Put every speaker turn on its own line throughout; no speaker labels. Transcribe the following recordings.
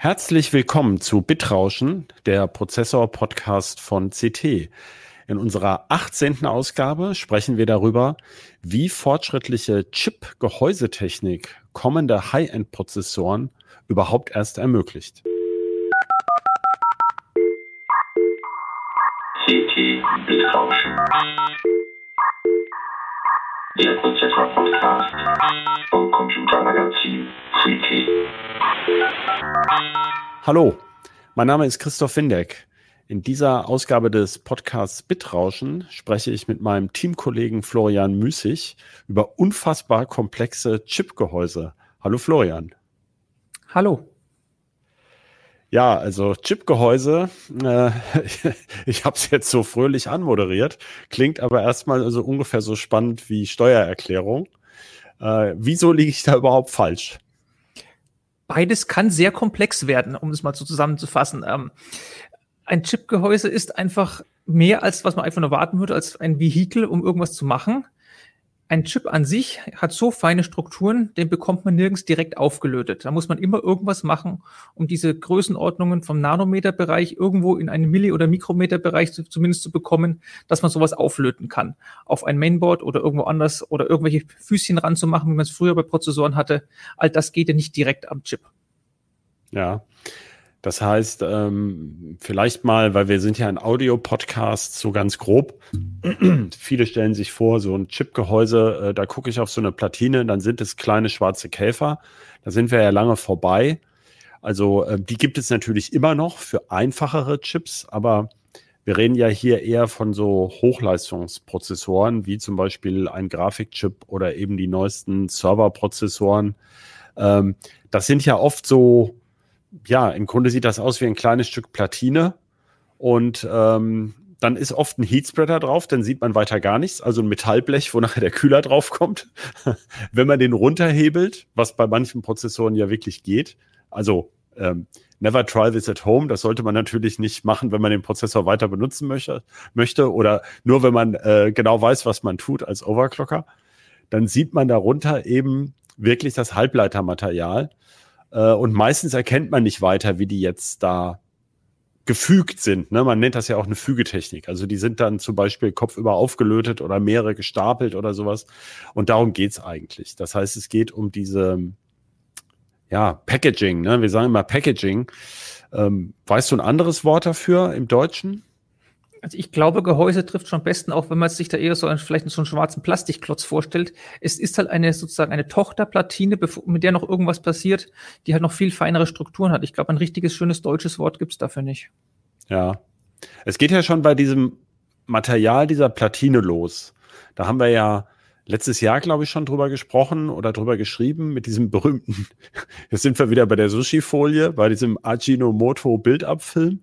Herzlich willkommen zu Bitrauschen, der Prozessor-Podcast von CT. In unserer 18. Ausgabe sprechen wir darüber, wie fortschrittliche Chip-Gehäusetechnik kommende High-End-Prozessoren überhaupt erst ermöglicht. CT Bitrauschen. Der Prozessor-Podcast vom Computermagazin. Hallo, mein Name ist Christoph Windeck. In dieser Ausgabe des Podcasts Bitrauschen spreche ich mit meinem Teamkollegen Florian Müßig über unfassbar komplexe Chipgehäuse. Hallo Florian.
Hallo.
Ja, also Chipgehäuse, äh, ich habe es jetzt so fröhlich anmoderiert, klingt aber erstmal so ungefähr so spannend wie Steuererklärung. Äh, wieso liege ich da überhaupt falsch?
Beides kann sehr komplex werden, um es mal so zusammenzufassen. Ähm, ein Chipgehäuse ist einfach mehr als was man einfach nur warten würde, als ein Vehikel, um irgendwas zu machen ein Chip an sich hat so feine Strukturen, den bekommt man nirgends direkt aufgelötet. Da muss man immer irgendwas machen, um diese Größenordnungen vom Nanometerbereich irgendwo in einen Milli- oder Mikrometerbereich zu, zumindest zu bekommen, dass man sowas auflöten kann. Auf ein Mainboard oder irgendwo anders oder irgendwelche Füßchen ranzumachen, wie man es früher bei Prozessoren hatte. All das geht ja nicht direkt am Chip.
Ja. Das heißt, ähm, vielleicht mal, weil wir sind ja ein Audio-Podcast, so ganz grob. Viele stellen sich vor, so ein Chipgehäuse, äh, da gucke ich auf so eine Platine, dann sind es kleine schwarze Käfer. Da sind wir ja lange vorbei. Also äh, die gibt es natürlich immer noch für einfachere Chips, aber wir reden ja hier eher von so Hochleistungsprozessoren, wie zum Beispiel ein Grafikchip oder eben die neuesten Serverprozessoren. Ähm, das sind ja oft so ja, im Grunde sieht das aus wie ein kleines Stück Platine. Und ähm, dann ist oft ein Heatspreader drauf, dann sieht man weiter gar nichts, also ein Metallblech, wo nachher der Kühler drauf kommt. Wenn man den runterhebelt, was bei manchen Prozessoren ja wirklich geht, also ähm, never try this at home, das sollte man natürlich nicht machen, wenn man den Prozessor weiter benutzen möchte, möchte oder nur wenn man äh, genau weiß, was man tut als Overclocker, dann sieht man darunter eben wirklich das Halbleitermaterial äh, und meistens erkennt man nicht weiter, wie die jetzt da gefügt sind. Ne? Man nennt das ja auch eine Fügetechnik. Also die sind dann zum Beispiel kopfüber aufgelötet oder mehrere gestapelt oder sowas. Und darum geht's eigentlich. Das heißt, es geht um diese ja, Packaging. Ne? Wir sagen immer Packaging. Ähm, weißt du ein anderes Wort dafür im Deutschen?
Also ich glaube, Gehäuse trifft schon am besten, auch wenn man sich da eher so einen, vielleicht so einen schwarzen Plastikklotz vorstellt. Es ist halt eine sozusagen eine Tochterplatine, mit der noch irgendwas passiert, die halt noch viel feinere Strukturen hat. Ich glaube, ein richtiges schönes deutsches Wort gibt's dafür nicht.
Ja. Es geht ja schon bei diesem Material dieser Platine los. Da haben wir ja letztes Jahr, glaube ich, schon drüber gesprochen oder drüber geschrieben mit diesem berühmten, jetzt sind wir wieder bei der Sushi-Folie, bei diesem Ajinomoto Build-Up-Film.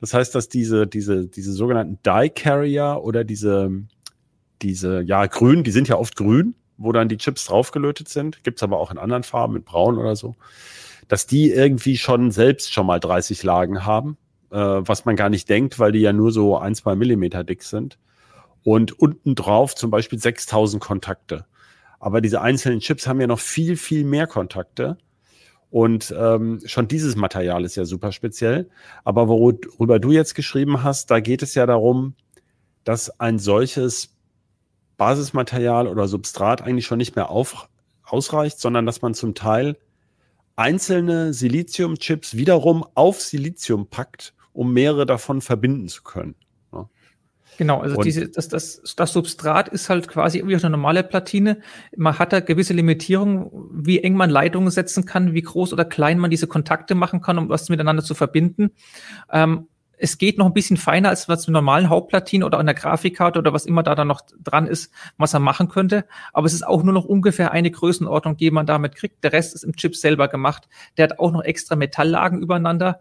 Das heißt, dass diese, diese, diese sogenannten Die Carrier oder diese, diese, ja, grün, die sind ja oft grün, wo dann die Chips draufgelötet sind, gibt's aber auch in anderen Farben, mit braun oder so, dass die irgendwie schon selbst schon mal 30 Lagen haben, äh, was man gar nicht denkt, weil die ja nur so ein, zwei Millimeter dick sind. Und unten drauf zum Beispiel 6000 Kontakte. Aber diese einzelnen Chips haben ja noch viel, viel mehr Kontakte. Und ähm, schon dieses Material ist ja super speziell. Aber worüber du jetzt geschrieben hast, da geht es ja darum, dass ein solches Basismaterial oder Substrat eigentlich schon nicht mehr auf, ausreicht, sondern dass man zum Teil einzelne Siliziumchips wiederum auf Silizium packt, um mehrere davon verbinden zu können.
Genau, also diese, das, das, das Substrat ist halt quasi wie eine normale Platine. Man hat da gewisse Limitierungen, wie eng man Leitungen setzen kann, wie groß oder klein man diese Kontakte machen kann, um was miteinander zu verbinden. Ähm, es geht noch ein bisschen feiner als was mit normalen Hauptplatinen oder an der Grafikkarte oder was immer da dann noch dran ist, was er machen könnte. Aber es ist auch nur noch ungefähr eine Größenordnung, die man damit kriegt. Der Rest ist im Chip selber gemacht. Der hat auch noch extra Metalllagen übereinander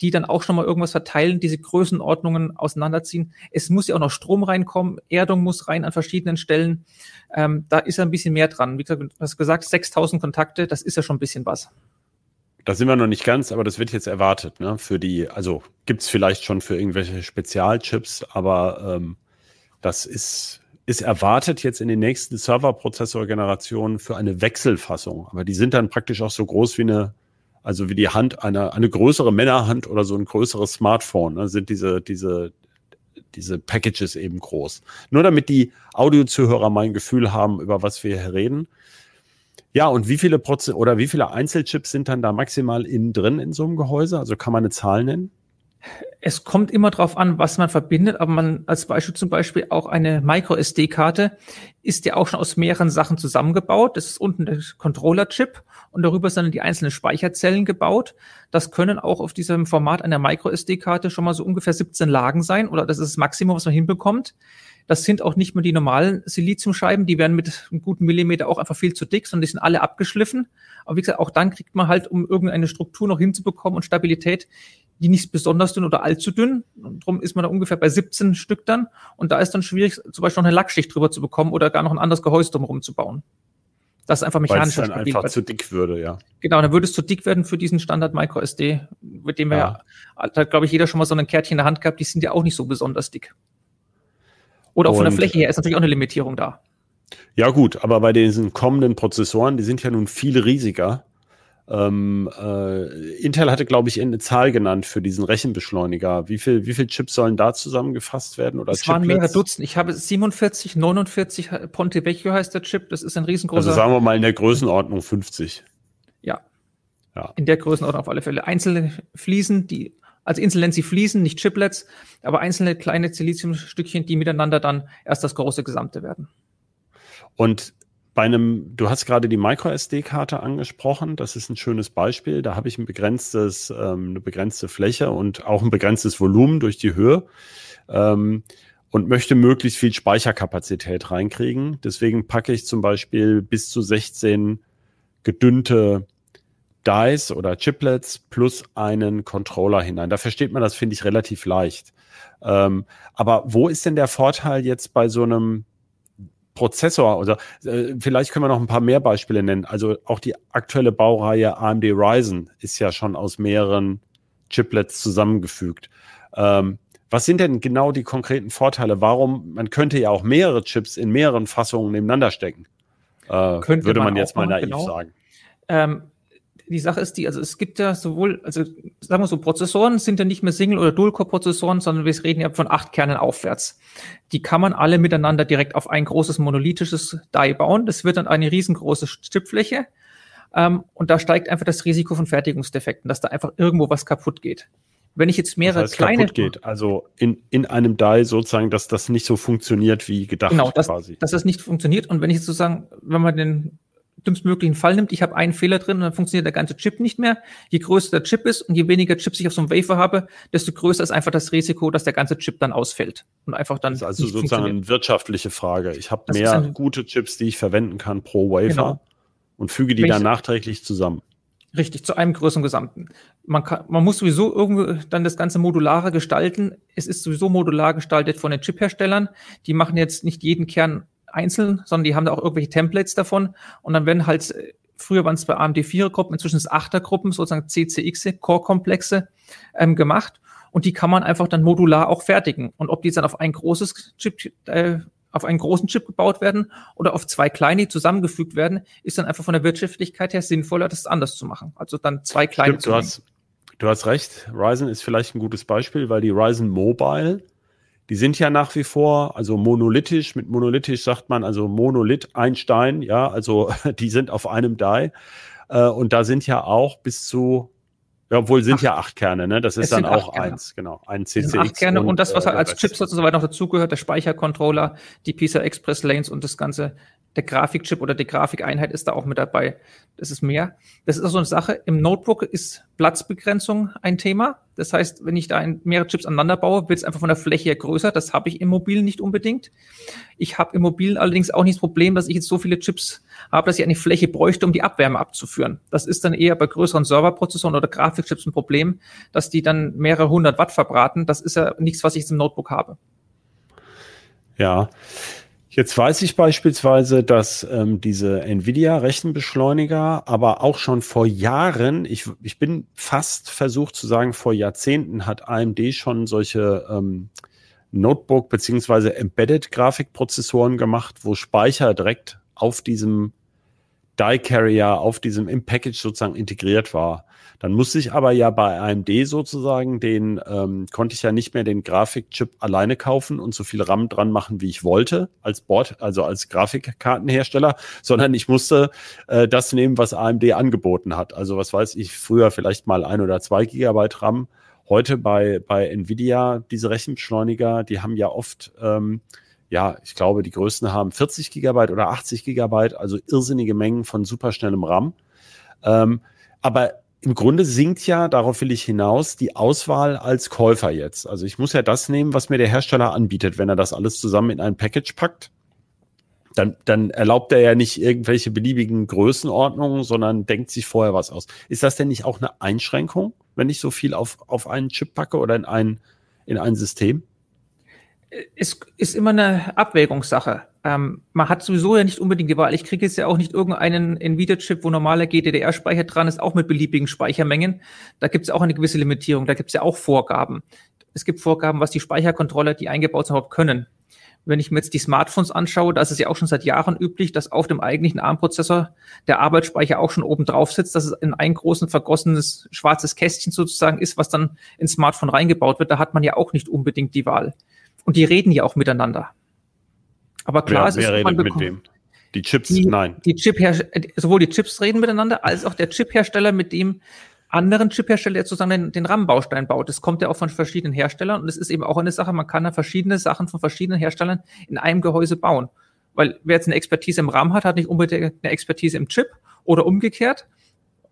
die dann auch schon mal irgendwas verteilen, diese Größenordnungen auseinanderziehen. Es muss ja auch noch Strom reinkommen, Erdung muss rein an verschiedenen Stellen. Ähm, da ist ja ein bisschen mehr dran. Wie gesagt, du hast gesagt, 6000 Kontakte, das ist ja schon ein bisschen was.
Da sind wir noch nicht ganz, aber das wird jetzt erwartet, ne? Für die, also gibt's vielleicht schon für irgendwelche Spezialchips, aber ähm, das ist, ist erwartet jetzt in den nächsten Serverprozessor-Generationen für eine Wechselfassung. Aber die sind dann praktisch auch so groß wie eine Also wie die Hand, eine, eine größere Männerhand oder so ein größeres Smartphone, ne, sind diese, diese, diese Packages eben groß. Nur damit die Audiozuhörer mal ein Gefühl haben, über was wir hier reden. Ja, und wie viele Prozent oder wie viele Einzelchips sind dann da maximal innen drin in so einem Gehäuse? Also kann man eine Zahl nennen?
Es kommt immer darauf an, was man verbindet, aber man als Beispiel zum Beispiel auch eine Micro-SD-Karte ist ja auch schon aus mehreren Sachen zusammengebaut. Das ist unten der Controller-Chip und darüber sind dann die einzelnen Speicherzellen gebaut. Das können auch auf diesem Format einer Micro-SD-Karte schon mal so ungefähr 17 Lagen sein oder das ist das Maximum, was man hinbekommt. Das sind auch nicht mehr die normalen Siliziumscheiben, die werden mit einem guten Millimeter auch einfach viel zu dick, sondern die sind alle abgeschliffen. Aber wie gesagt, auch dann kriegt man halt, um irgendeine Struktur noch hinzubekommen und Stabilität, die nicht besonders dünn oder allzu dünn. Und darum ist man da ungefähr bei 17 Stück dann. Und da ist dann schwierig, zum Beispiel noch eine Lackschicht drüber zu bekommen oder gar noch ein anderes Gehäuse drumherum zu bauen. Das ist einfach mechanisch.
Weil es dann einfach zu dick würde, ja.
Genau, dann würde es zu dick werden für diesen Standard Micro SD, mit dem wir ja, ja da hat, glaube ich, jeder schon mal so ein Kärtchen in der Hand gehabt, die sind ja auch nicht so besonders dick. Oder auch Und, von der Fläche her ist natürlich auch eine Limitierung da.
Ja, gut, aber bei diesen kommenden Prozessoren, die sind ja nun viel riesiger. Ähm, äh, Intel hatte, glaube ich, eine Zahl genannt für diesen Rechenbeschleuniger. Wie viel, wie viel Chips sollen da zusammengefasst werden? Oder
es waren mehrere Dutzend. Ich habe 47, 49 Ponte Vecchio heißt der Chip. Das ist ein riesengroßer.
Also sagen wir mal in der Größenordnung 50.
Ja. ja. In der Größenordnung auf alle Fälle. Einzelne Fliesen, die, also Insel nennt sie Fliesen, nicht Chiplets, aber einzelne kleine Siliziumstückchen, die miteinander dann erst das große Gesamte werden.
Und bei einem, du hast gerade die MicroSD-Karte angesprochen, das ist ein schönes Beispiel. Da habe ich ein begrenztes, ähm, eine begrenzte Fläche und auch ein begrenztes Volumen durch die Höhe ähm, und möchte möglichst viel Speicherkapazität reinkriegen. Deswegen packe ich zum Beispiel bis zu 16 gedünnte Dice oder Chiplets plus einen Controller hinein. Da versteht man das, finde ich, relativ leicht. Ähm, aber wo ist denn der Vorteil jetzt bei so einem Prozessor oder äh, vielleicht können wir noch ein paar mehr Beispiele nennen. Also auch die aktuelle Baureihe AMD Ryzen ist ja schon aus mehreren Chiplets zusammengefügt. Ähm, was sind denn genau die konkreten Vorteile? Warum, man könnte ja auch mehrere Chips in mehreren Fassungen nebeneinander stecken. Äh, würde man, man jetzt mal naiv genau. sagen.
Ähm, die Sache ist die, also es gibt ja sowohl, also sagen wir so, Prozessoren sind ja nicht mehr Single- oder Dual-Core-Prozessoren, sondern wir reden ja von acht Kernen aufwärts. Die kann man alle miteinander direkt auf ein großes monolithisches Die bauen. Das wird dann eine riesengroße Chipfläche. Ähm, und da steigt einfach das Risiko von Fertigungsdefekten, dass da einfach irgendwo was kaputt geht. Wenn ich jetzt mehrere das heißt, kleine.
geht, also in, in einem Die sozusagen, dass das nicht so funktioniert wie gedacht
genau, dass, quasi. Dass das nicht funktioniert. Und wenn ich jetzt sozusagen, wenn man den dümmstmöglichen Fall nimmt, ich habe einen Fehler drin und dann funktioniert der ganze Chip nicht mehr. Je größer der Chip ist und je weniger Chips ich auf so einem Wafer habe, desto größer ist einfach das Risiko, dass der ganze Chip dann ausfällt und einfach dann.
Das ist also sozusagen eine wirtschaftliche Frage. Ich habe mehr gute Chips, die ich verwenden kann pro Wafer genau. und füge die Wenn dann nachträglich zusammen.
Richtig, zu einem größeren Gesamten. Man, kann, man muss sowieso irgendwie dann das Ganze modularer gestalten. Es ist sowieso modular gestaltet von den Chipherstellern. Die machen jetzt nicht jeden Kern einzeln, sondern die haben da auch irgendwelche Templates davon und dann werden halt, früher waren es bei AMD 4 Gruppen, inzwischen ist 8er Gruppen, sozusagen CCX, Core-Komplexe ähm, gemacht und die kann man einfach dann modular auch fertigen. Und ob die jetzt dann auf ein großes Chip, äh, auf einen großen Chip gebaut werden oder auf zwei kleine, die zusammengefügt werden, ist dann einfach von der Wirtschaftlichkeit her sinnvoller, das anders zu machen. Also dann zwei kleine
Stimmt, zu du hast, du hast recht. Ryzen ist vielleicht ein gutes Beispiel, weil die Ryzen Mobile die sind ja nach wie vor, also monolithisch, mit monolithisch sagt man also Monolith, ein Stein, ja, also die sind auf einem Die. Äh, und da sind ja auch bis zu, ja, obwohl sind acht. ja acht Kerne, ne? Das ist dann auch eins, genau. Ein CCX.
Acht Kerne und, und das, was halt als Chipsatz und so weiter noch dazugehört, der Speichercontroller, die PISA Express Lanes und das ganze der Grafikchip oder die Grafikeinheit ist da auch mit dabei. Das ist mehr. Das ist auch so eine Sache. Im Notebook ist Platzbegrenzung ein Thema. Das heißt, wenn ich da mehrere Chips aneinander baue, wird es einfach von der Fläche her größer. Das habe ich im Mobilen nicht unbedingt. Ich habe im Mobilen allerdings auch nicht das Problem, dass ich jetzt so viele Chips habe, dass ich eine Fläche bräuchte, um die Abwärme abzuführen. Das ist dann eher bei größeren Serverprozessoren oder Grafikchips ein Problem, dass die dann mehrere hundert Watt verbraten. Das ist ja nichts, was ich jetzt im Notebook habe.
Ja, Jetzt weiß ich beispielsweise, dass ähm, diese Nvidia-Rechenbeschleuniger aber auch schon vor Jahren, ich, ich bin fast versucht zu sagen, vor Jahrzehnten hat AMD schon solche ähm, Notebook- beziehungsweise Embedded-Grafikprozessoren gemacht, wo Speicher direkt auf diesem Die Carrier auf diesem im Package sozusagen integriert war. Dann musste ich aber ja bei AMD sozusagen den, ähm, konnte ich ja nicht mehr den Grafikchip alleine kaufen und so viel RAM dran machen, wie ich wollte, als Board, also als Grafikkartenhersteller, sondern ich musste äh, das nehmen, was AMD angeboten hat. Also was weiß ich, früher vielleicht mal ein oder zwei Gigabyte RAM. Heute bei, bei Nvidia, diese Rechenbeschleuniger, die haben ja oft ähm, ja, ich glaube, die größten haben 40 Gigabyte oder 80 Gigabyte, also irrsinnige Mengen von superschnellem RAM. Ähm, aber im Grunde sinkt ja, darauf will ich hinaus, die Auswahl als Käufer jetzt. Also ich muss ja das nehmen, was mir der Hersteller anbietet, wenn er das alles zusammen in ein Package packt. Dann, dann erlaubt er ja nicht irgendwelche beliebigen Größenordnungen, sondern denkt sich vorher was aus. Ist das denn nicht auch eine Einschränkung, wenn ich so viel auf, auf einen Chip packe oder in ein, in ein System?
es ist immer eine Abwägungssache. Ähm, man hat sowieso ja nicht unbedingt die Wahl. Ich kriege jetzt ja auch nicht irgendeinen Nvidia-Chip, wo normaler GDDR-Speicher dran ist, auch mit beliebigen Speichermengen. Da gibt es auch eine gewisse Limitierung. Da gibt es ja auch Vorgaben. Es gibt Vorgaben, was die Speicherkontrolle, die eingebaut sind, überhaupt können. Wenn ich mir jetzt die Smartphones anschaue, da ist es ja auch schon seit Jahren üblich, dass auf dem eigentlichen ARM-Prozessor der Arbeitsspeicher auch schon oben drauf sitzt, dass es in ein großen vergossenes schwarzes Kästchen sozusagen ist, was dann ins Smartphone reingebaut wird. Da hat man ja auch nicht unbedingt die Wahl. Und die reden ja auch miteinander. Aber klar, wer,
es ist wer redet mit wem? Die Chips,
die,
nein.
Die Chip sowohl die Chips reden miteinander, als auch der Chiphersteller mit dem anderen Chiphersteller, der sozusagen den, den RAM-Baustein baut. Das kommt ja auch von verschiedenen Herstellern und es ist eben auch eine Sache, man kann ja verschiedene Sachen von verschiedenen Herstellern in einem Gehäuse bauen. Weil wer jetzt eine Expertise im RAM hat, hat nicht unbedingt eine Expertise im Chip oder umgekehrt.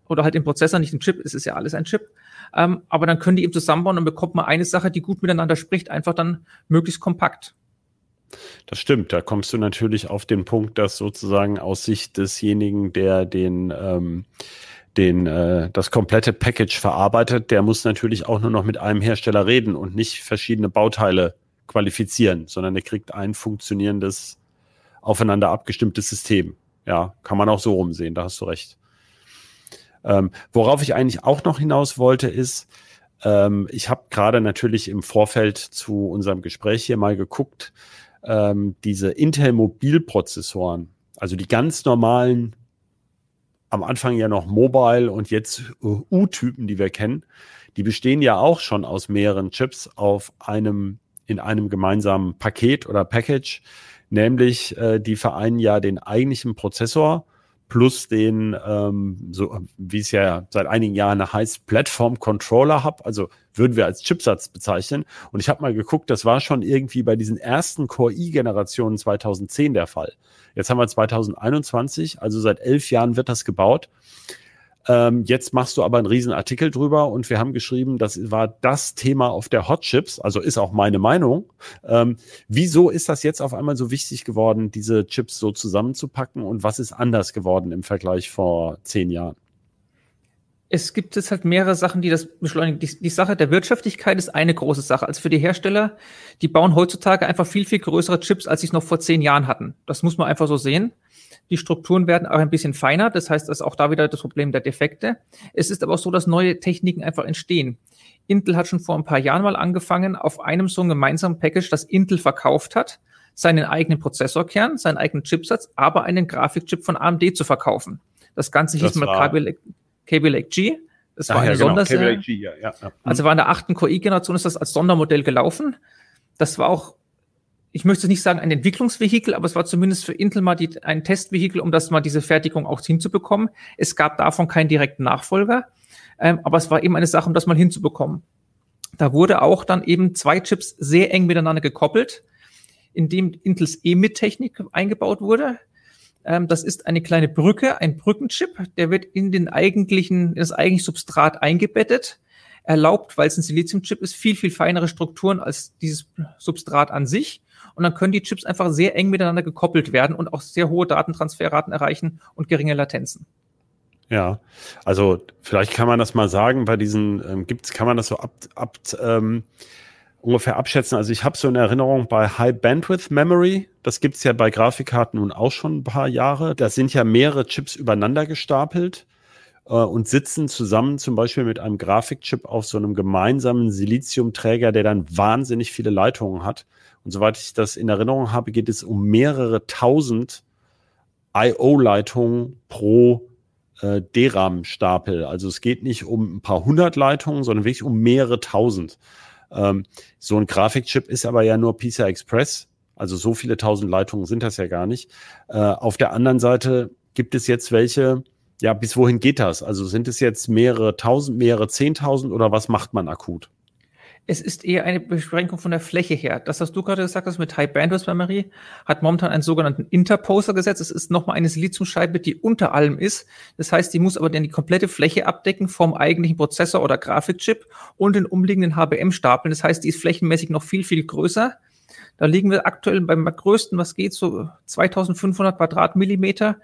Oder halt im Prozessor, nicht im Chip, es ist ja alles ein Chip. Ähm, aber dann können die eben zusammenbauen und bekommt man eine Sache, die gut miteinander spricht, einfach dann möglichst kompakt.
Das stimmt, da kommst du natürlich auf den Punkt, dass sozusagen aus Sicht desjenigen, der den, ähm, den äh, das komplette Package verarbeitet, der muss natürlich auch nur noch mit einem Hersteller reden und nicht verschiedene Bauteile qualifizieren, sondern er kriegt ein funktionierendes, aufeinander abgestimmtes System. Ja, kann man auch so rumsehen, da hast du recht. Ähm, worauf ich eigentlich auch noch hinaus wollte, ist, ähm, ich habe gerade natürlich im Vorfeld zu unserem Gespräch hier mal geguckt, ähm, diese Intel-Mobilprozessoren, also die ganz normalen, am Anfang ja noch Mobile und jetzt U-Typen, die wir kennen, die bestehen ja auch schon aus mehreren Chips auf einem, in einem gemeinsamen Paket oder Package, nämlich äh, die vereinen ja den eigentlichen Prozessor plus den, ähm, so wie es ja seit einigen Jahren heißt, Platform Controller Hub, also würden wir als Chipsatz bezeichnen. Und ich habe mal geguckt, das war schon irgendwie bei diesen ersten Core i-Generationen 2010 der Fall. Jetzt haben wir 2021, also seit elf Jahren wird das gebaut. Ähm, jetzt machst du aber einen riesen Artikel drüber und wir haben geschrieben, das war das Thema auf der Hot Chips, also ist auch meine Meinung. Ähm, wieso ist das jetzt auf einmal so wichtig geworden, diese Chips so zusammenzupacken und was ist anders geworden im Vergleich vor zehn Jahren?
Es gibt jetzt halt mehrere Sachen, die das beschleunigen. Die, die, Sache der Wirtschaftlichkeit ist eine große Sache. Also für die Hersteller, die bauen heutzutage einfach viel, viel größere Chips, als sie es noch vor zehn Jahren hatten. Das muss man einfach so sehen. Die Strukturen werden auch ein bisschen feiner. Das heißt, das ist auch da wieder das Problem der Defekte. Es ist aber auch so, dass neue Techniken einfach entstehen. Intel hat schon vor ein paar Jahren mal angefangen, auf einem so einem gemeinsamen Package, das Intel verkauft hat, seinen eigenen Prozessorkern, seinen eigenen Chipsatz, aber einen Grafikchip von AMD zu verkaufen. Das Ganze hieß mal Kaby Lake G. Das war eine ja, genau. Sonderserie. Ja, ja, ja. Also war in der achten Core-generation ist das als Sondermodell gelaufen. Das war auch ich möchte nicht sagen ein Entwicklungsvehikel, aber es war zumindest für Intel mal die, ein Testvehikel, um das mal diese Fertigung auch hinzubekommen. Es gab davon keinen direkten Nachfolger, ähm, aber es war eben eine Sache, um das mal hinzubekommen. Da wurde auch dann eben zwei Chips sehr eng miteinander gekoppelt, indem Intels EMIT-Technik eingebaut wurde. Ähm, das ist eine kleine Brücke, ein Brückenchip, der wird in den eigentlichen, in das eigentliche Substrat eingebettet erlaubt, weil es ein Siliziumchip ist, viel, viel feinere Strukturen als dieses Substrat an sich und dann können die Chips einfach sehr eng miteinander gekoppelt werden und auch sehr hohe Datentransferraten erreichen und geringe Latenzen.
Ja, also vielleicht kann man das mal sagen, bei diesen ähm, gibt's, kann man das so ab, ab ähm, ungefähr abschätzen. Also ich habe so eine Erinnerung bei High Bandwidth Memory, das gibt's ja bei Grafikkarten nun auch schon ein paar Jahre. Da sind ja mehrere Chips übereinander gestapelt und sitzen zusammen zum Beispiel mit einem Grafikchip auf so einem gemeinsamen Siliziumträger, der dann wahnsinnig viele Leitungen hat. Und soweit ich das in Erinnerung habe, geht es um mehrere tausend IO-Leitungen pro äh, DRAM-Stapel. Also es geht nicht um ein paar hundert Leitungen, sondern wirklich um mehrere tausend. Ähm, so ein Grafikchip ist aber ja nur PCI Express. Also so viele tausend Leitungen sind das ja gar nicht. Äh, auf der anderen Seite gibt es jetzt welche, ja, bis wohin geht das? Also sind es jetzt mehrere tausend, mehrere zehntausend oder was macht man akut?
Es ist eher eine Beschränkung von der Fläche her. Das, was du gerade gesagt hast mit High Bandwidth Memory, hat momentan einen sogenannten Interposer gesetzt. Es ist nochmal eine Siliziumscheibe, die unter allem ist. Das heißt, die muss aber dann die komplette Fläche abdecken vom eigentlichen Prozessor oder Grafikchip und den umliegenden HBM-Stapeln. Das heißt, die ist flächenmäßig noch viel, viel größer. Da liegen wir aktuell beim größten, was geht, so 2500 Quadratmillimeter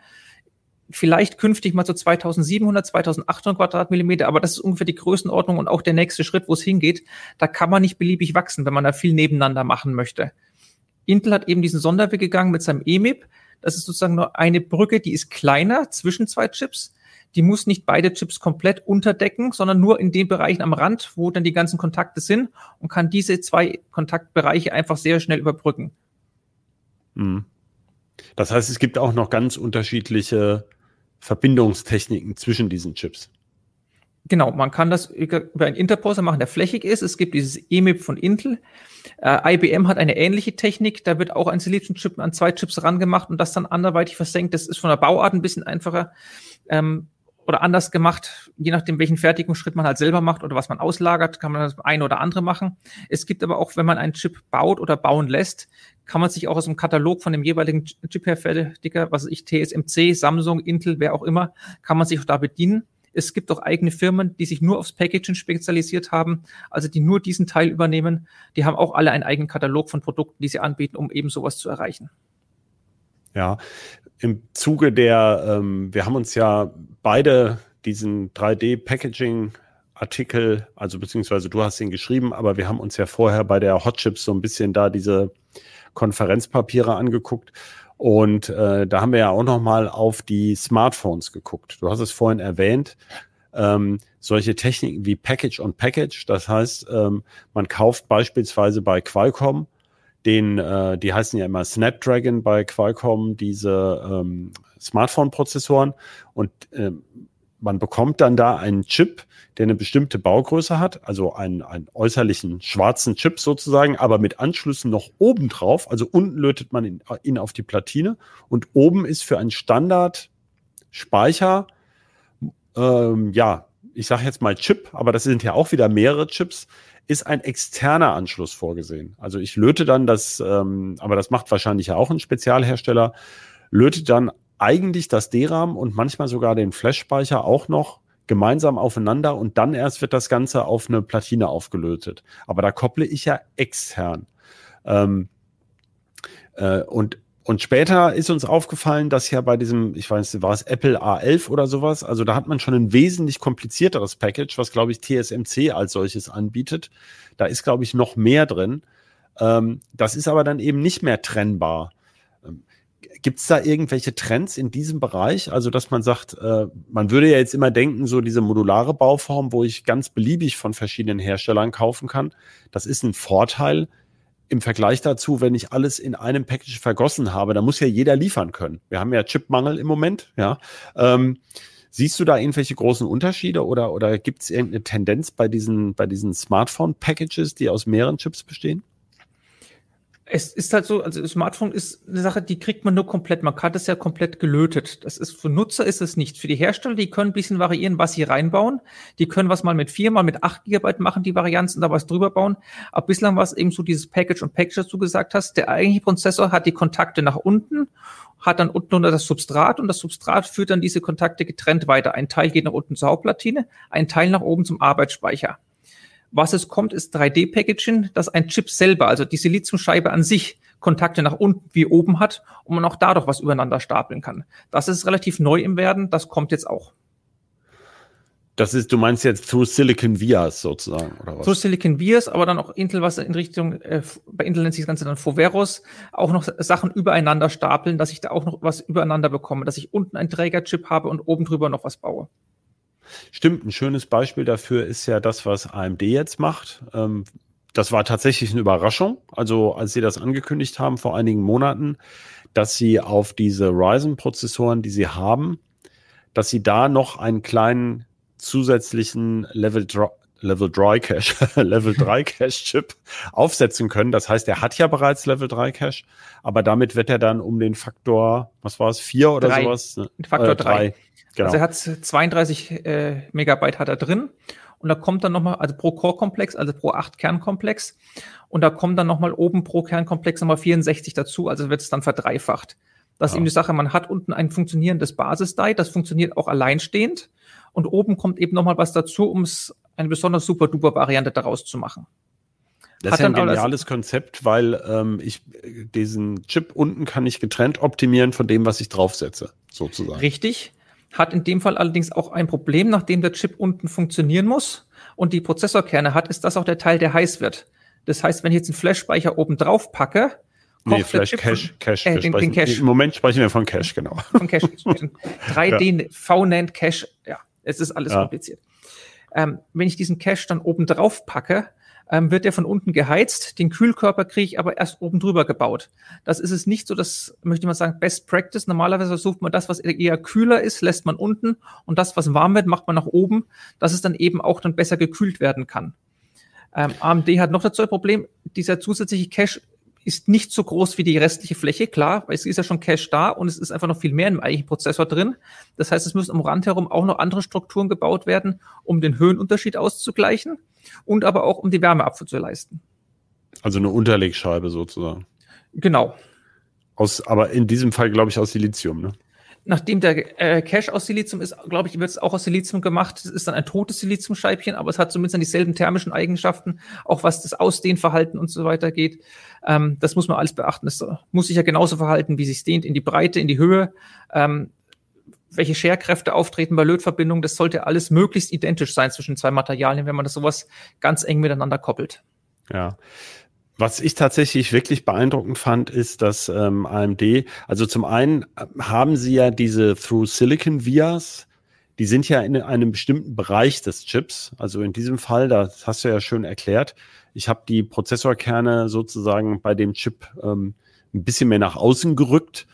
vielleicht künftig mal so 2700, 2800 Quadratmillimeter, aber das ist ungefähr die Größenordnung und auch der nächste Schritt, wo es hingeht. Da kann man nicht beliebig wachsen, wenn man da viel nebeneinander machen möchte. Intel hat eben diesen Sonderweg gegangen mit seinem EMIB. Das ist sozusagen nur eine Brücke, die ist kleiner zwischen zwei Chips. Die muss nicht beide Chips komplett unterdecken, sondern nur in den Bereichen am Rand, wo dann die ganzen Kontakte sind und kann diese zwei Kontaktbereiche einfach sehr schnell überbrücken.
Mhm. Das heißt, es gibt auch noch ganz unterschiedliche Verbindungstechniken zwischen diesen Chips.
Genau, man kann das über einen Interposer machen, der flächig ist. Es gibt dieses EMIB von Intel. Äh, IBM hat eine ähnliche Technik. Da wird auch ein Siliziumchip an zwei Chips rangemacht und das dann anderweitig versenkt. Das ist von der Bauart ein bisschen einfacher ähm, oder anders gemacht. Je nachdem, welchen Fertigungsschritt man halt selber macht oder was man auslagert, kann man das eine oder andere machen. Es gibt aber auch, wenn man einen Chip baut oder bauen lässt, kann man sich auch aus dem Katalog von dem jeweiligen Chip-Hersteller, was ich, TSMC, Samsung, Intel, wer auch immer, kann man sich auch da bedienen. Es gibt auch eigene Firmen, die sich nur aufs Packaging spezialisiert haben, also die nur diesen Teil übernehmen. Die haben auch alle einen eigenen Katalog von Produkten, die sie anbieten, um eben sowas zu erreichen.
Ja, im Zuge der, ähm, wir haben uns ja beide diesen 3D-Packaging Artikel, also beziehungsweise du hast ihn geschrieben, aber wir haben uns ja vorher bei der Hot Chips so ein bisschen da diese Konferenzpapiere angeguckt. Und äh, da haben wir ja auch noch mal auf die Smartphones geguckt. Du hast es vorhin erwähnt. Ähm, solche Techniken wie Package on Package, das heißt, ähm, man kauft beispielsweise bei Qualcomm den, äh, die heißen ja immer Snapdragon bei Qualcomm, diese ähm, Smartphone-Prozessoren und äh, man bekommt dann da einen Chip, der eine bestimmte Baugröße hat, also einen, einen äußerlichen schwarzen Chip sozusagen, aber mit Anschlüssen noch oben drauf. Also unten lötet man ihn, ihn auf die Platine und oben ist für einen Standard-Speicher, ähm, ja, ich sage jetzt mal Chip, aber das sind ja auch wieder mehrere Chips, ist ein externer Anschluss vorgesehen. Also ich löte dann das, ähm, aber das macht wahrscheinlich ja auch ein Spezialhersteller, löte dann eigentlich das DRAM und manchmal sogar den Flash-Speicher auch noch gemeinsam aufeinander und dann erst wird das Ganze auf eine Platine aufgelötet. Aber da kopple ich ja extern. Ähm, äh, und, und später ist uns aufgefallen, dass ja bei diesem, ich weiß nicht, war es Apple A11 oder sowas, also da hat man schon ein wesentlich komplizierteres Package, was glaube ich TSMC als solches anbietet. Da ist glaube ich noch mehr drin. Ähm, das ist aber dann eben nicht mehr trennbar. Gibt es da irgendwelche Trends in diesem Bereich? Also, dass man sagt, äh, man würde ja jetzt immer denken, so diese modulare Bauform, wo ich ganz beliebig von verschiedenen Herstellern kaufen kann, das ist ein Vorteil im Vergleich dazu, wenn ich alles in einem Package vergossen habe, da muss ja jeder liefern können. Wir haben ja Chipmangel im Moment, ja. Ähm, siehst du da irgendwelche großen Unterschiede oder, oder gibt es irgendeine Tendenz bei diesen, bei diesen Smartphone-Packages, die aus mehreren Chips bestehen?
Es ist halt so, also Smartphone ist eine Sache, die kriegt man nur komplett. Man kann das ja komplett gelötet. Das ist für Nutzer ist es nicht. Für die Hersteller, die können ein bisschen variieren, was sie reinbauen. Die können was mal mit vier, mal mit acht Gigabyte machen, die Varianzen, da was drüber bauen. Aber bislang war es eben so dieses Package und Package, das du gesagt hast. Der eigentliche Prozessor hat die Kontakte nach unten, hat dann unten unter das Substrat und das Substrat führt dann diese Kontakte getrennt weiter. Ein Teil geht nach unten zur Hauptplatine, ein Teil nach oben zum Arbeitsspeicher. Was es kommt, ist 3D-Packaging, dass ein Chip selber, also die Siliziumscheibe an sich, Kontakte nach unten wie oben hat und man auch dadurch was übereinander stapeln kann. Das ist relativ neu im Werden, das kommt jetzt auch.
Das ist, du meinst jetzt Through Silicon Vias sozusagen,
oder was? Through Silicon Vias, aber dann auch Intel, was in Richtung, äh, bei Intel nennt sich das Ganze dann Foveros, auch noch Sachen übereinander stapeln, dass ich da auch noch was übereinander bekomme, dass ich unten einen Trägerchip habe und oben drüber noch was baue.
Stimmt, ein schönes Beispiel dafür ist ja das, was AMD jetzt macht. Ähm, das war tatsächlich eine Überraschung. Also als sie das angekündigt haben vor einigen Monaten, dass sie auf diese Ryzen-Prozessoren, die sie haben, dass sie da noch einen kleinen zusätzlichen Level, Level 3 Cache, Level 3 Cache Chip aufsetzen können. Das heißt, er hat ja bereits Level 3 Cache, aber damit wird er dann um den Faktor, was war es, vier oder drei. sowas?
Faktor 3. Äh, genau. Also er hat 32 äh, Megabyte hat er drin und da kommt dann nochmal, also pro Core-Komplex, also pro 8 Kernkomplex und da kommt dann nochmal oben pro Kernkomplex nochmal 64 dazu, also wird es dann verdreifacht. Das ja. ist eben die Sache, man hat unten ein funktionierendes Basis-Die, das funktioniert auch alleinstehend und oben kommt eben nochmal was dazu, um es eine besonders super duper Variante daraus zu machen.
Das ist ja ein geniales Konzept, weil ähm, ich diesen Chip unten kann ich getrennt optimieren von dem, was ich draufsetze, sozusagen.
Richtig. Hat in dem Fall allerdings auch ein Problem, nachdem der Chip unten funktionieren muss und die Prozessorkerne hat, ist das auch der Teil, der heiß wird. Das heißt, wenn ich jetzt einen Flash-Speicher oben drauf packe,
Nee, Flash Cache, Cache. Äh, den, den Cache. Im Moment sprechen wir von Cache, genau. Von Cache.
3D, ja. V-NAND Cache, ja, es ist alles ja. kompliziert. Ähm, wenn ich diesen Cache dann oben drauf packe, ähm, wird der von unten geheizt. Den Kühlkörper kriege ich aber erst oben drüber gebaut. Das ist es nicht so, das möchte mal sagen, Best Practice. Normalerweise versucht man das, was eher kühler ist, lässt man unten und das, was warm wird, macht man nach oben, dass es dann eben auch dann besser gekühlt werden kann. Ähm, AMD hat noch dazu ein Problem, dieser zusätzliche Cache ist nicht so groß wie die restliche Fläche, klar, weil es ist ja schon Cache da und es ist einfach noch viel mehr im eigentlichen Prozessor drin. Das heißt, es müssen am Rand herum auch noch andere Strukturen gebaut werden, um den Höhenunterschied auszugleichen und aber auch um die Wärmeabfuhr zu leisten.
Also eine Unterlegscheibe sozusagen.
Genau.
Aus, aber in diesem Fall, glaube ich, aus Silizium, ne?
Nachdem der äh, Cache aus Silizium ist, glaube ich, wird es auch aus Silizium gemacht. Es ist dann ein totes Siliziumscheibchen, aber es hat zumindest dann dieselben thermischen Eigenschaften, auch was das Ausdehnverhalten und so weiter geht. Ähm, das muss man alles beachten. Es muss sich ja genauso verhalten, wie sich dehnt, in die Breite, in die Höhe. Ähm, welche Scherkräfte auftreten bei Lötverbindungen, das sollte alles möglichst identisch sein zwischen zwei Materialien, wenn man das sowas ganz eng miteinander koppelt.
Ja. Was ich tatsächlich wirklich beeindruckend fand, ist, dass ähm, AMD, also zum einen äh, haben sie ja diese Through Silicon Vias, die sind ja in einem bestimmten Bereich des Chips. Also in diesem Fall, das hast du ja schön erklärt, ich habe die Prozessorkerne sozusagen bei dem Chip ähm, ein bisschen mehr nach außen gerückt,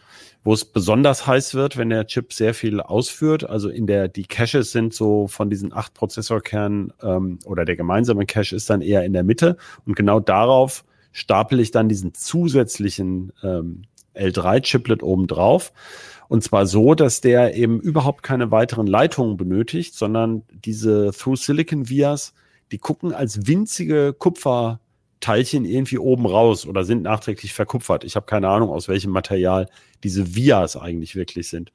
wo es besonders heiß wird, wenn der Chip sehr viel ausführt. Also in der, die Caches sind so von diesen acht Prozessorkernen ähm, oder der gemeinsame Cache ist dann eher in der Mitte und genau darauf stapel ich dann diesen zusätzlichen ähm, L3-Chiplet oben drauf. Und zwar so, dass der eben überhaupt keine weiteren Leitungen benötigt, sondern diese Through Silicon Vias, die gucken als winzige Kupferteilchen irgendwie oben raus oder sind nachträglich verkupfert. Ich habe keine Ahnung, aus welchem Material diese Vias eigentlich wirklich sind.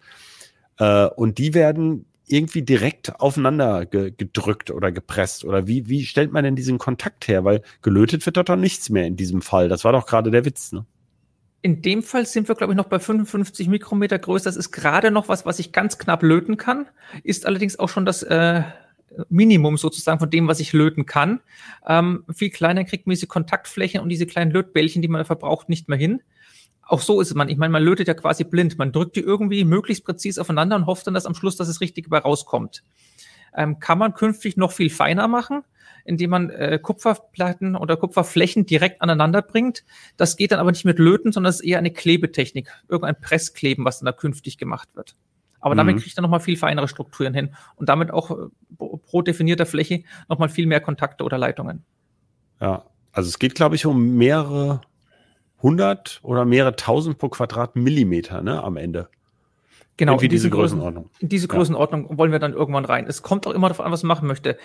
Äh, und die werden irgendwie direkt aufeinander ge gedrückt oder gepresst? Oder wie, wie stellt man denn diesen Kontakt her? Weil gelötet wird doch nichts mehr in diesem Fall. Das war doch gerade der Witz, ne?
In dem Fall sind wir, glaube ich, noch bei 55 Mikrometer Größe. Das ist gerade noch was, was ich ganz knapp löten kann. Ist allerdings auch schon das äh, Minimum sozusagen von dem, was ich löten kann. Ähm, viel kleiner kriegt man diese Kontaktflächen und diese kleinen Lötbällchen, die man verbraucht, nicht mehr hin auch so ist es man. Ich meine, man lötet ja quasi blind. Man drückt die irgendwie möglichst präzise aufeinander und hofft dann, dass am Schluss dass es richtig dabei rauskommt. Ähm, kann man künftig noch viel feiner machen, indem man äh, Kupferplatten oder Kupferflächen direkt aneinander bringt. Das geht dann aber nicht mit Löten, sondern es ist eher eine Klebetechnik, irgendein Presskleben, was dann da künftig gemacht wird. Aber mhm. damit kriegt er nochmal viel feinere Strukturen hin und damit auch äh, pro definierter Fläche nochmal viel mehr Kontakte oder Leitungen.
Ja, also es geht, glaube ich, um mehrere 100 oder mehrere tausend pro Quadratmillimeter ne, am Ende.
Genau, in diese Größenordnung. In diese Größenordnung ja. wollen wir dann irgendwann rein. Es kommt auch immer darauf an, was man machen möchte.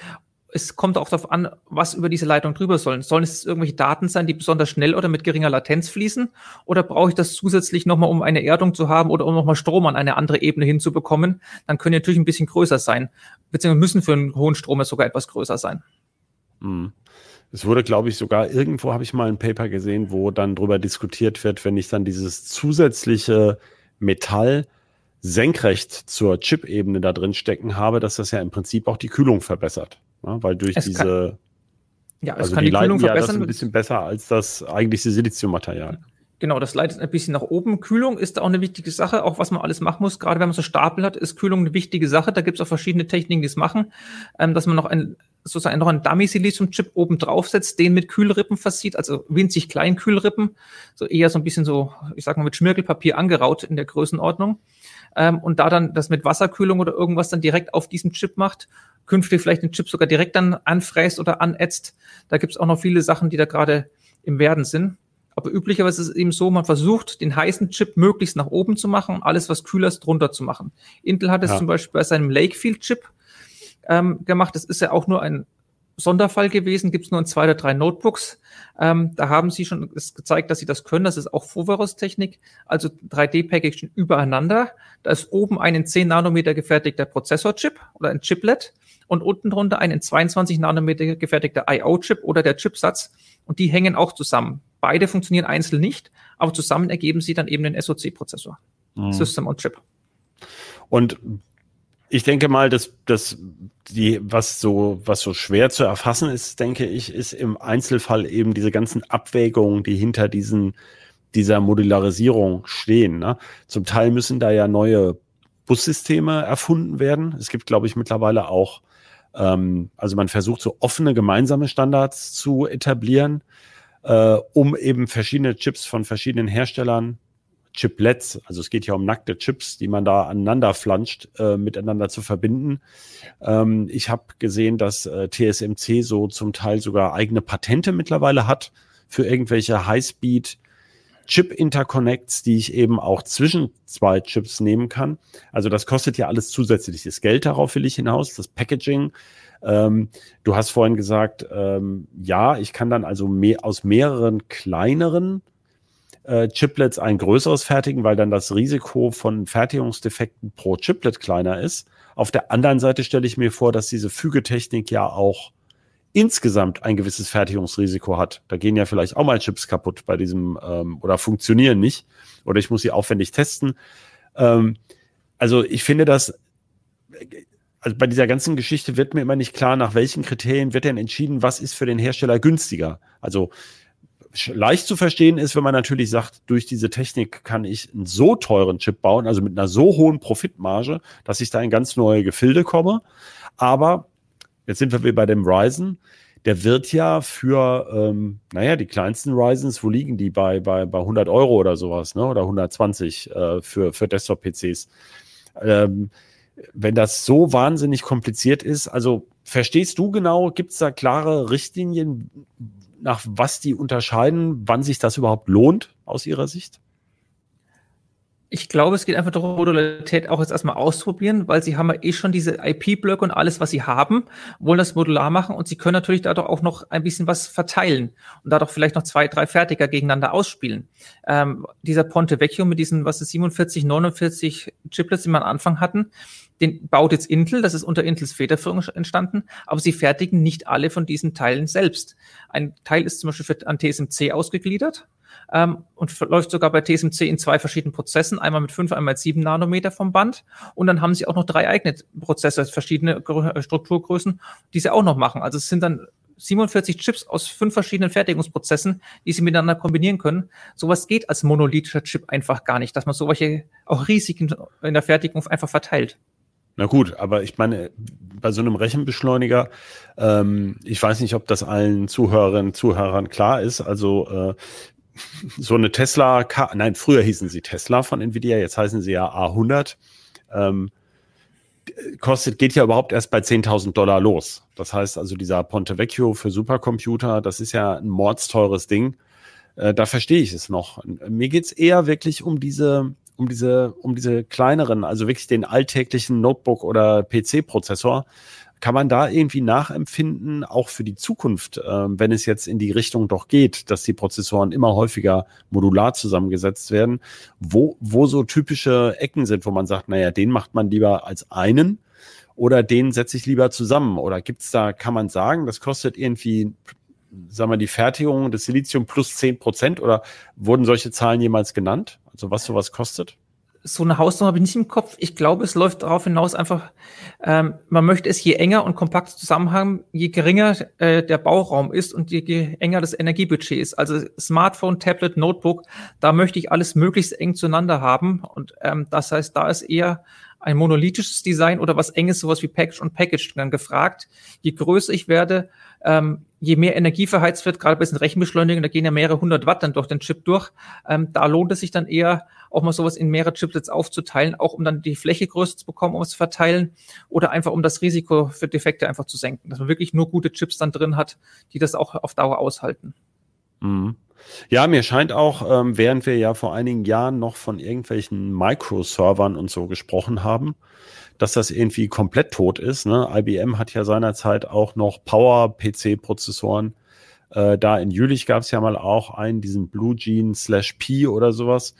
Es kommt auch darauf an, was über diese Leitung drüber sollen. Sollen es irgendwelche Daten sein, die besonders schnell oder mit geringer Latenz fließen? Oder brauche ich das zusätzlich nochmal, um eine Erdung zu haben oder um nochmal Strom an eine andere Ebene hinzubekommen? Dann können die natürlich ein bisschen größer sein. Beziehungsweise müssen für einen hohen Strom sogar etwas größer sein.
Mhm. Es wurde, glaube ich, sogar irgendwo habe ich mal ein Paper gesehen, wo dann drüber diskutiert wird, wenn ich dann dieses zusätzliche Metall senkrecht zur Chip-Ebene da drin stecken habe, dass das ja im Prinzip auch die Kühlung verbessert. Ja, weil durch es diese, kann,
ja, es also kann die, die Kühlung verbessern. Ja
das ein bisschen besser als das eigentliche Siliziummaterial.
Genau, das leitet ein bisschen nach oben. Kühlung ist auch eine wichtige Sache, auch was man alles machen muss. Gerade wenn man so Stapel hat, ist Kühlung eine wichtige Sache. Da gibt es auch verschiedene Techniken, die es machen, ähm, dass man noch ein sozusagen noch einen Dummy-Silizium-Chip oben draufsetzt, den mit Kühlrippen versieht, also winzig kleinen Kühlrippen, so eher so ein bisschen so, ich sag mal, mit Schmirgelpapier angeraut in der Größenordnung. Ähm, und da dann das mit Wasserkühlung oder irgendwas dann direkt auf diesem Chip macht, künftig vielleicht den Chip sogar direkt dann anfräst oder anätzt. Da gibt's auch noch viele Sachen, die da gerade im Werden sind. Aber üblicherweise ist es eben so, man versucht, den heißen Chip möglichst nach oben zu machen und alles, was kühler ist, drunter zu machen. Intel hat es ja. zum Beispiel bei seinem Lakefield-Chip ähm, gemacht. Das ist ja auch nur ein Sonderfall gewesen, gibt es nur in zwei oder drei Notebooks. Ähm, da haben sie schon gezeigt, dass sie das können. Das ist auch Foveros-Technik, also 3D-Packaging übereinander. Da ist oben ein in 10 Nanometer gefertigter Prozessorchip oder ein Chiplet und unten drunter ein in 22 Nanometer gefertigter I.O.-Chip oder der Chipsatz. Und die hängen auch zusammen. Beide funktionieren einzeln nicht, aber zusammen ergeben sie dann eben den SoC-Prozessor. Mhm. System on Chip.
Und ich denke mal, dass, dass die, was so, was so schwer zu erfassen ist, denke ich, ist im Einzelfall eben diese ganzen Abwägungen, die hinter diesen, dieser Modularisierung stehen. Ne? Zum Teil müssen da ja neue Bussysteme erfunden werden. Es gibt, glaube ich, mittlerweile auch, ähm, also man versucht so offene gemeinsame Standards zu etablieren, äh, um eben verschiedene Chips von verschiedenen Herstellern Chiplets, also es geht ja um nackte Chips, die man da aneinander flanscht, äh, miteinander zu verbinden. Ähm, ich habe gesehen, dass äh, TSMC so zum Teil sogar eigene Patente mittlerweile hat für irgendwelche Highspeed Chip-Interconnects, die ich eben auch zwischen zwei Chips nehmen kann. Also das kostet ja alles zusätzliches Geld, darauf will ich hinaus, das Packaging. Ähm, du hast vorhin gesagt, ähm, ja, ich kann dann also mehr, aus mehreren kleineren äh, Chiplets ein größeres fertigen, weil dann das Risiko von Fertigungsdefekten pro Chiplet kleiner ist. Auf der anderen Seite stelle ich mir vor, dass diese Fügetechnik ja auch insgesamt ein gewisses Fertigungsrisiko hat. Da gehen ja vielleicht auch mal Chips kaputt bei diesem ähm, oder funktionieren nicht oder ich muss sie aufwendig testen. Ähm, also ich finde das, also bei dieser ganzen Geschichte wird mir immer nicht klar, nach welchen Kriterien wird denn entschieden, was ist für den Hersteller günstiger. Also leicht zu verstehen ist, wenn man natürlich sagt, durch diese Technik kann ich einen so teuren Chip bauen, also mit einer so hohen Profitmarge, dass ich da in ganz neue Gefilde komme. Aber jetzt sind wir wieder bei dem Ryzen. Der wird ja für, ähm, naja, die kleinsten Ryzens, wo liegen die bei, bei, bei 100 Euro oder sowas, ne? oder 120 äh, für, für Desktop-PCs. Ähm, wenn das so wahnsinnig kompliziert ist, also verstehst du genau, gibt es da klare Richtlinien, nach was die unterscheiden, wann sich das überhaupt lohnt aus ihrer Sicht?
Ich glaube, es geht einfach darum, Modularität auch jetzt erstmal auszuprobieren, weil sie haben ja eh schon diese IP-Blöcke und alles, was sie haben, wollen das modular machen und sie können natürlich dadurch auch noch ein bisschen was verteilen und dadurch vielleicht noch zwei, drei Fertiger gegeneinander ausspielen. Ähm, dieser Ponte Vecchio mit diesen, was ist 47, 49 Chiplets, die wir am Anfang hatten, den baut jetzt Intel, das ist unter Intels Federführung entstanden, aber sie fertigen nicht alle von diesen Teilen selbst. Ein Teil ist zum Beispiel für, an TSMC ausgegliedert ähm, und läuft sogar bei TSMC in zwei verschiedenen Prozessen, einmal mit fünf, einmal mit sieben Nanometer vom Band. Und dann haben sie auch noch drei eigene Prozesse, verschiedene äh, Strukturgrößen, die sie auch noch machen. Also es sind dann 47 Chips aus fünf verschiedenen Fertigungsprozessen, die sie miteinander kombinieren können. Sowas geht als monolithischer Chip einfach gar nicht, dass man solche auch Risiken in der Fertigung einfach verteilt.
Na gut, aber ich meine, bei so einem Rechenbeschleuniger, ähm, ich weiß nicht, ob das allen Zuhörerinnen Zuhörern klar ist. Also äh, so eine Tesla, nein, früher hießen sie Tesla von Nvidia, jetzt heißen sie ja A100. Ähm, kostet, geht ja überhaupt erst bei 10.000 Dollar los. Das heißt also, dieser Ponte Vecchio für Supercomputer, das ist ja ein mordsteures Ding. Äh, da verstehe ich es noch. Mir geht's eher wirklich um diese, um diese, um diese kleineren, also wirklich den alltäglichen Notebook- oder PC-Prozessor. Kann man da irgendwie nachempfinden, auch für die Zukunft, äh, wenn es jetzt in die Richtung doch geht, dass die Prozessoren immer häufiger modular zusammengesetzt werden, wo, wo so typische Ecken sind, wo man sagt, naja, den macht man lieber als einen oder den setze ich lieber zusammen? Oder gibt's da, kann man sagen, das kostet irgendwie sagen wir, die Fertigung des Silizium plus zehn Prozent oder wurden solche Zahlen jemals genannt? Also was sowas kostet?
So eine Hausnummer habe ich nicht im Kopf. Ich glaube, es läuft darauf hinaus einfach, ähm, man möchte es je enger und kompakt zusammen haben, je geringer äh, der Bauraum ist und je, je enger das Energiebudget ist. Also Smartphone, Tablet, Notebook, da möchte ich alles möglichst eng zueinander haben. Und ähm, das heißt, da ist eher ein monolithisches Design oder was enges, sowas wie Package und Package dann gefragt. Je größer ich werde, ähm, je mehr Energie verheizt wird, gerade bei diesen Rechenbeschleunigungen, da gehen ja mehrere hundert Watt dann durch den Chip durch, ähm, da lohnt es sich dann eher, auch mal sowas in mehrere Chipsets aufzuteilen, auch um dann die Fläche größer zu bekommen, um es zu verteilen oder einfach um das Risiko für Defekte einfach zu senken, dass man wirklich nur gute Chips dann drin hat, die das auch auf Dauer aushalten.
Mhm. Ja, mir scheint auch, ähm, während wir ja vor einigen Jahren noch von irgendwelchen Microservern und so gesprochen haben, dass das irgendwie komplett tot ist. Ne? IBM hat ja seinerzeit auch noch Power-PC-Prozessoren. Äh, da in Jülich gab es ja mal auch einen, diesen Blue Gene slash P oder sowas,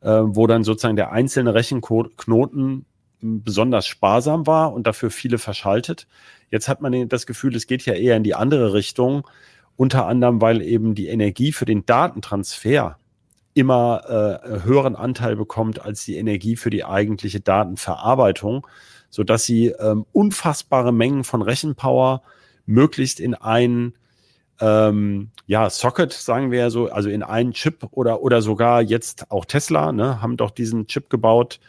äh, wo dann sozusagen der einzelne Rechenknoten besonders sparsam war und dafür viele verschaltet. Jetzt hat man das Gefühl, es geht ja eher in die andere Richtung, unter anderem, weil eben die Energie für den Datentransfer immer äh, höheren Anteil bekommt als die Energie für die eigentliche Datenverarbeitung, so dass sie ähm, unfassbare Mengen von Rechenpower möglichst in einen ähm, ja, Socket, sagen wir ja so, also in einen Chip oder, oder sogar jetzt auch Tesla, ne, haben doch diesen Chip gebaut,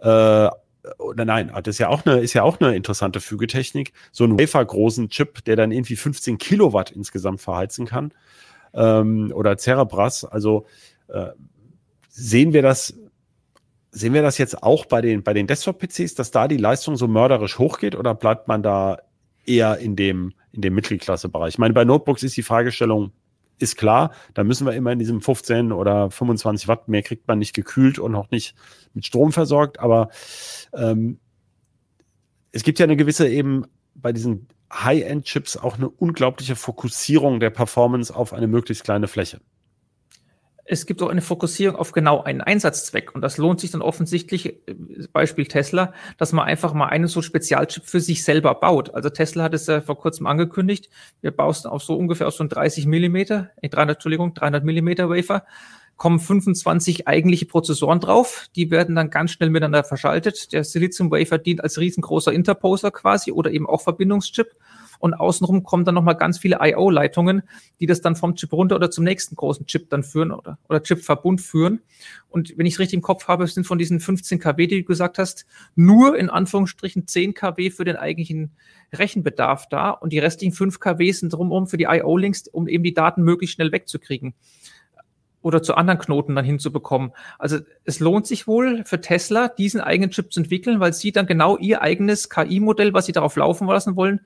äh, oder nein, das ist ja auch eine, ist ja auch eine interessante Fügetechnik, so einen wafergroßen Chip, der dann irgendwie 15 Kilowatt insgesamt verheizen kann, ähm, oder Cerebras, also äh, sehen wir das, sehen wir das jetzt auch bei den, bei den Desktop-PCs, dass da die Leistung so mörderisch hochgeht oder bleibt man da eher in dem, in dem Mittelklasse-Bereich? Ich meine, bei Notebooks ist die Fragestellung, ist klar, da müssen wir immer in diesem 15 oder 25 Watt mehr kriegt man nicht gekühlt und auch nicht mit Strom versorgt, aber ähm, es gibt ja eine gewisse eben bei diesen High-End-Chips auch eine unglaubliche Fokussierung der Performance auf eine möglichst kleine Fläche
es gibt auch eine Fokussierung auf genau einen Einsatzzweck. Und das lohnt sich dann offensichtlich, äh, Beispiel Tesla, dass man einfach mal einen so Spezialchip für sich selber baut. Also Tesla hat es ja vor kurzem angekündigt, wir bauen auf so ungefähr auf so ein 30 Millimeter, 300, Entschuldigung, 300 Millimeter Wafer, kommen 25 eigentliche Prozessoren drauf. Die werden dann ganz schnell miteinander verschaltet. Der Silizium Wafer dient als riesengroßer Interposer quasi oder eben auch Verbindungschip und außenrum kommen dann nochmal ganz viele I.O.-Leitungen, die das dann vom Chip runter oder zum nächsten großen Chip dann führen oder, oder Chip-Verbund führen. Und wenn ich es richtig im Kopf habe, sind von diesen 15 kW, die du gesagt hast, nur in Anführungsstrichen 10 kW für den eigentlichen Rechenbedarf da und die restlichen 5 kW sind drumherum für die I.O.-Links, um eben die Daten möglichst schnell wegzukriegen oder zu anderen Knoten dann hinzubekommen. Also es lohnt sich wohl für Tesla, diesen eigenen Chip zu entwickeln, weil sie dann genau ihr eigenes KI-Modell, was sie darauf laufen lassen wollen,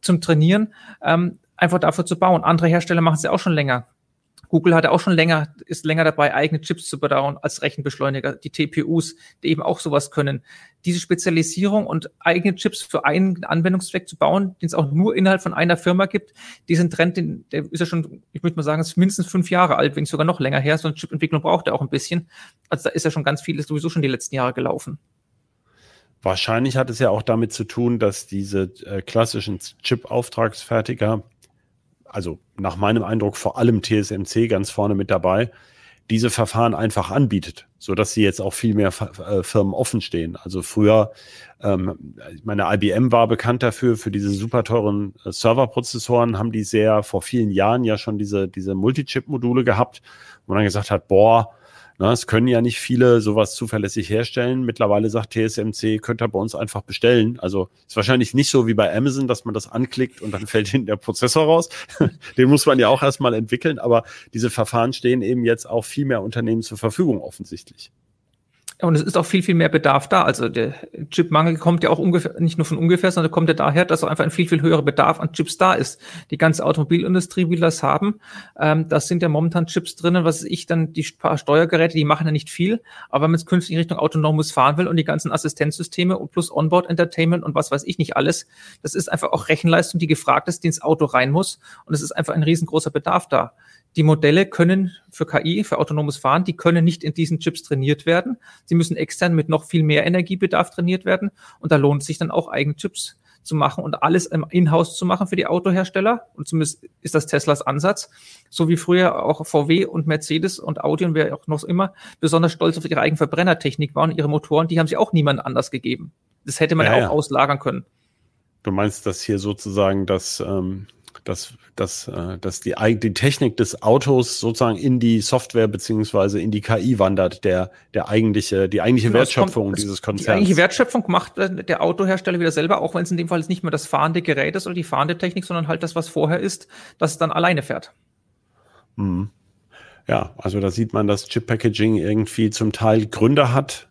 zum Trainieren, ähm, einfach dafür zu bauen. Andere Hersteller machen es ja auch schon länger. Google hat auch schon länger, ist länger dabei, eigene Chips zu bauen als Rechenbeschleuniger, die TPUs, die eben auch sowas können. Diese Spezialisierung und eigene Chips für einen Anwendungszweck zu bauen, den es auch nur innerhalb von einer Firma gibt, diesen Trend, den, der ist ja schon, ich würde mal sagen, ist mindestens fünf Jahre alt, wenn sogar noch länger her. So eine Chipentwicklung braucht er auch ein bisschen. Also da ist ja schon ganz vieles sowieso schon die letzten Jahre gelaufen.
Wahrscheinlich hat es ja auch damit zu tun, dass diese äh, klassischen Chip-Auftragsfertiger, also nach meinem Eindruck vor allem TSMC ganz vorne mit dabei, diese Verfahren einfach anbietet, so dass sie jetzt auch viel mehr äh, Firmen offen stehen. Also früher, ähm, meine IBM war bekannt dafür, für diese super teuren äh, Serverprozessoren haben die sehr vor vielen Jahren ja schon diese, diese Multichip-Module gehabt, wo man dann gesagt hat, boah, na, es können ja nicht viele sowas zuverlässig herstellen. Mittlerweile sagt TSMC, könnt ihr bei uns einfach bestellen. Also ist wahrscheinlich nicht so wie bei Amazon, dass man das anklickt und dann fällt hinten der Prozessor raus. Den muss man ja auch erstmal entwickeln, aber diese Verfahren stehen eben jetzt auch viel mehr Unternehmen zur Verfügung offensichtlich.
Und es ist auch viel, viel mehr Bedarf da. Also der Chipmangel kommt ja auch ungefähr, nicht nur von ungefähr, sondern kommt ja daher, dass auch einfach ein viel, viel höherer Bedarf an Chips da ist. Die ganze Automobilindustrie will das haben. Ähm, das sind ja momentan Chips drinnen, was ich dann, die paar Steuergeräte, die machen ja nicht viel. Aber wenn man es künftig in Richtung autonomes fahren will und die ganzen Assistenzsysteme und plus Onboard Entertainment und was weiß ich nicht alles, das ist einfach auch Rechenleistung, die gefragt ist, die ins Auto rein muss. Und es ist einfach ein riesengroßer Bedarf da. Die Modelle können für KI, für autonomes Fahren, die können nicht in diesen Chips trainiert werden. Sie müssen extern mit noch viel mehr Energiebedarf trainiert werden. Und da lohnt es sich dann auch eigene Chips zu machen und alles im In-house zu machen für die Autohersteller. Und zumindest ist das Teslas Ansatz. So wie früher auch VW und Mercedes und Audi und wer auch noch immer besonders stolz auf ihre eigene Verbrennertechnik waren, ihre Motoren, die haben sie auch niemand anders gegeben. Das hätte man ja, ja auch ja. auslagern können.
Du meinst, dass hier sozusagen das, ähm, dass, dass, äh, dass die, die Technik des Autos sozusagen in die Software beziehungsweise in die KI wandert, der, der eigentliche, die eigentliche genau, Wertschöpfung kommt, dieses Konzerns. Die eigentliche
Wertschöpfung macht der Autohersteller wieder selber, auch wenn es in dem Fall nicht mehr das fahrende Gerät ist oder die fahrende Technik, sondern halt das, was vorher ist, das dann alleine fährt.
Mhm. Ja, also da sieht man, dass Chip Packaging irgendwie zum Teil Gründe hat,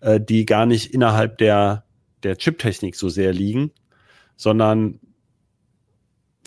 äh, die gar nicht innerhalb der, der Chip-Technik so sehr liegen, sondern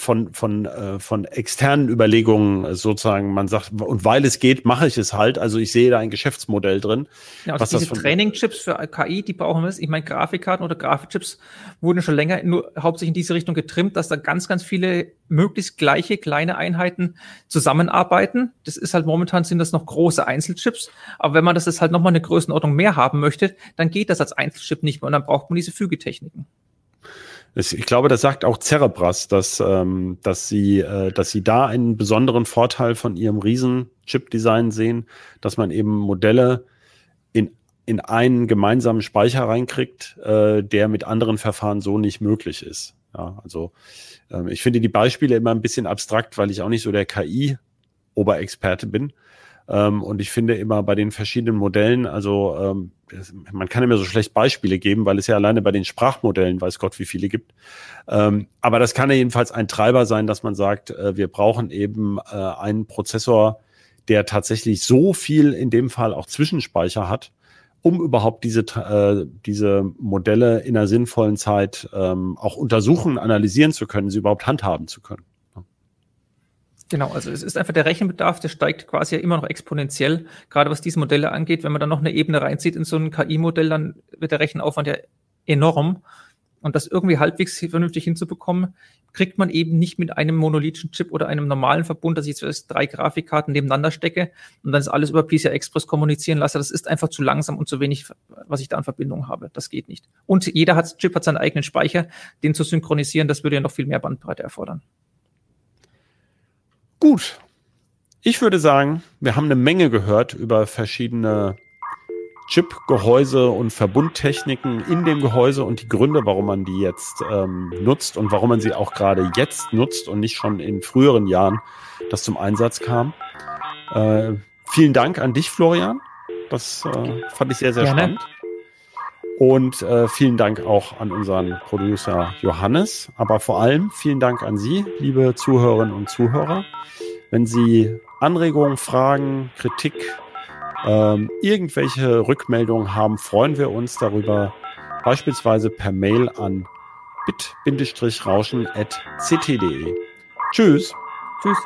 von, von, äh, von externen Überlegungen sozusagen, man sagt, und weil es geht, mache ich es halt. Also ich sehe da ein Geschäftsmodell drin.
Ja, also diese Training-Chips für KI, die brauchen wir. Ich meine, Grafikkarten oder Grafikchips wurden schon länger nur hauptsächlich in diese Richtung getrimmt, dass da ganz, ganz viele möglichst gleiche kleine Einheiten zusammenarbeiten. Das ist halt momentan sind das noch große Einzelchips. Aber wenn man das jetzt halt nochmal eine Größenordnung mehr haben möchte, dann geht das als Einzelchip nicht mehr und dann braucht man diese Fügetechniken
ich glaube, das sagt auch Cerebras, dass, ähm, dass, sie, äh, dass sie da einen besonderen Vorteil von ihrem Riesen-Chip-Design sehen, dass man eben Modelle in, in einen gemeinsamen Speicher reinkriegt, äh, der mit anderen Verfahren so nicht möglich ist. Ja, also ähm, ich finde die Beispiele immer ein bisschen abstrakt, weil ich auch nicht so der KI-Oberexperte bin. Ähm, und ich finde immer bei den verschiedenen Modellen, also ähm, man kann immer so schlecht Beispiele geben, weil es ja alleine bei den Sprachmodellen, weiß Gott, wie viele gibt. Ähm, aber das kann ja jedenfalls ein Treiber sein, dass man sagt, äh, wir brauchen eben äh, einen Prozessor, der tatsächlich so viel in dem Fall auch Zwischenspeicher hat, um überhaupt diese, äh, diese Modelle in einer sinnvollen Zeit ähm, auch untersuchen, analysieren zu können, sie überhaupt handhaben zu können.
Genau, also es ist einfach der Rechenbedarf, der steigt quasi ja immer noch exponentiell, gerade was diese Modelle angeht. Wenn man dann noch eine Ebene reinzieht in so ein KI-Modell, dann wird der Rechenaufwand ja enorm. Und das irgendwie halbwegs vernünftig hinzubekommen, kriegt man eben nicht mit einem monolithischen Chip oder einem normalen Verbund, dass ich jetzt drei Grafikkarten nebeneinander stecke und dann ist alles über PCI Express kommunizieren lasse. Das ist einfach zu langsam und zu wenig, was ich da an Verbindung habe. Das geht nicht. Und jeder hat, Chip hat seinen eigenen Speicher, den zu synchronisieren, das würde ja noch viel mehr Bandbreite erfordern.
Gut. Ich würde sagen, wir haben eine Menge gehört über verschiedene Chip-Gehäuse und Verbundtechniken in dem Gehäuse und die Gründe, warum man die jetzt ähm, nutzt und warum man sie auch gerade jetzt nutzt und nicht schon in früheren Jahren das zum Einsatz kam. Äh, vielen Dank an dich, Florian. Das äh, fand ich sehr, sehr Gerne. spannend. Und äh, vielen Dank auch an unseren Producer Johannes, aber vor allem vielen Dank an Sie, liebe Zuhörerinnen und Zuhörer. Wenn Sie Anregungen, Fragen, Kritik, ähm, irgendwelche Rückmeldungen haben, freuen wir uns darüber, beispielsweise per Mail an bit-rauschen.ct.de. Tschüss. Tschüss.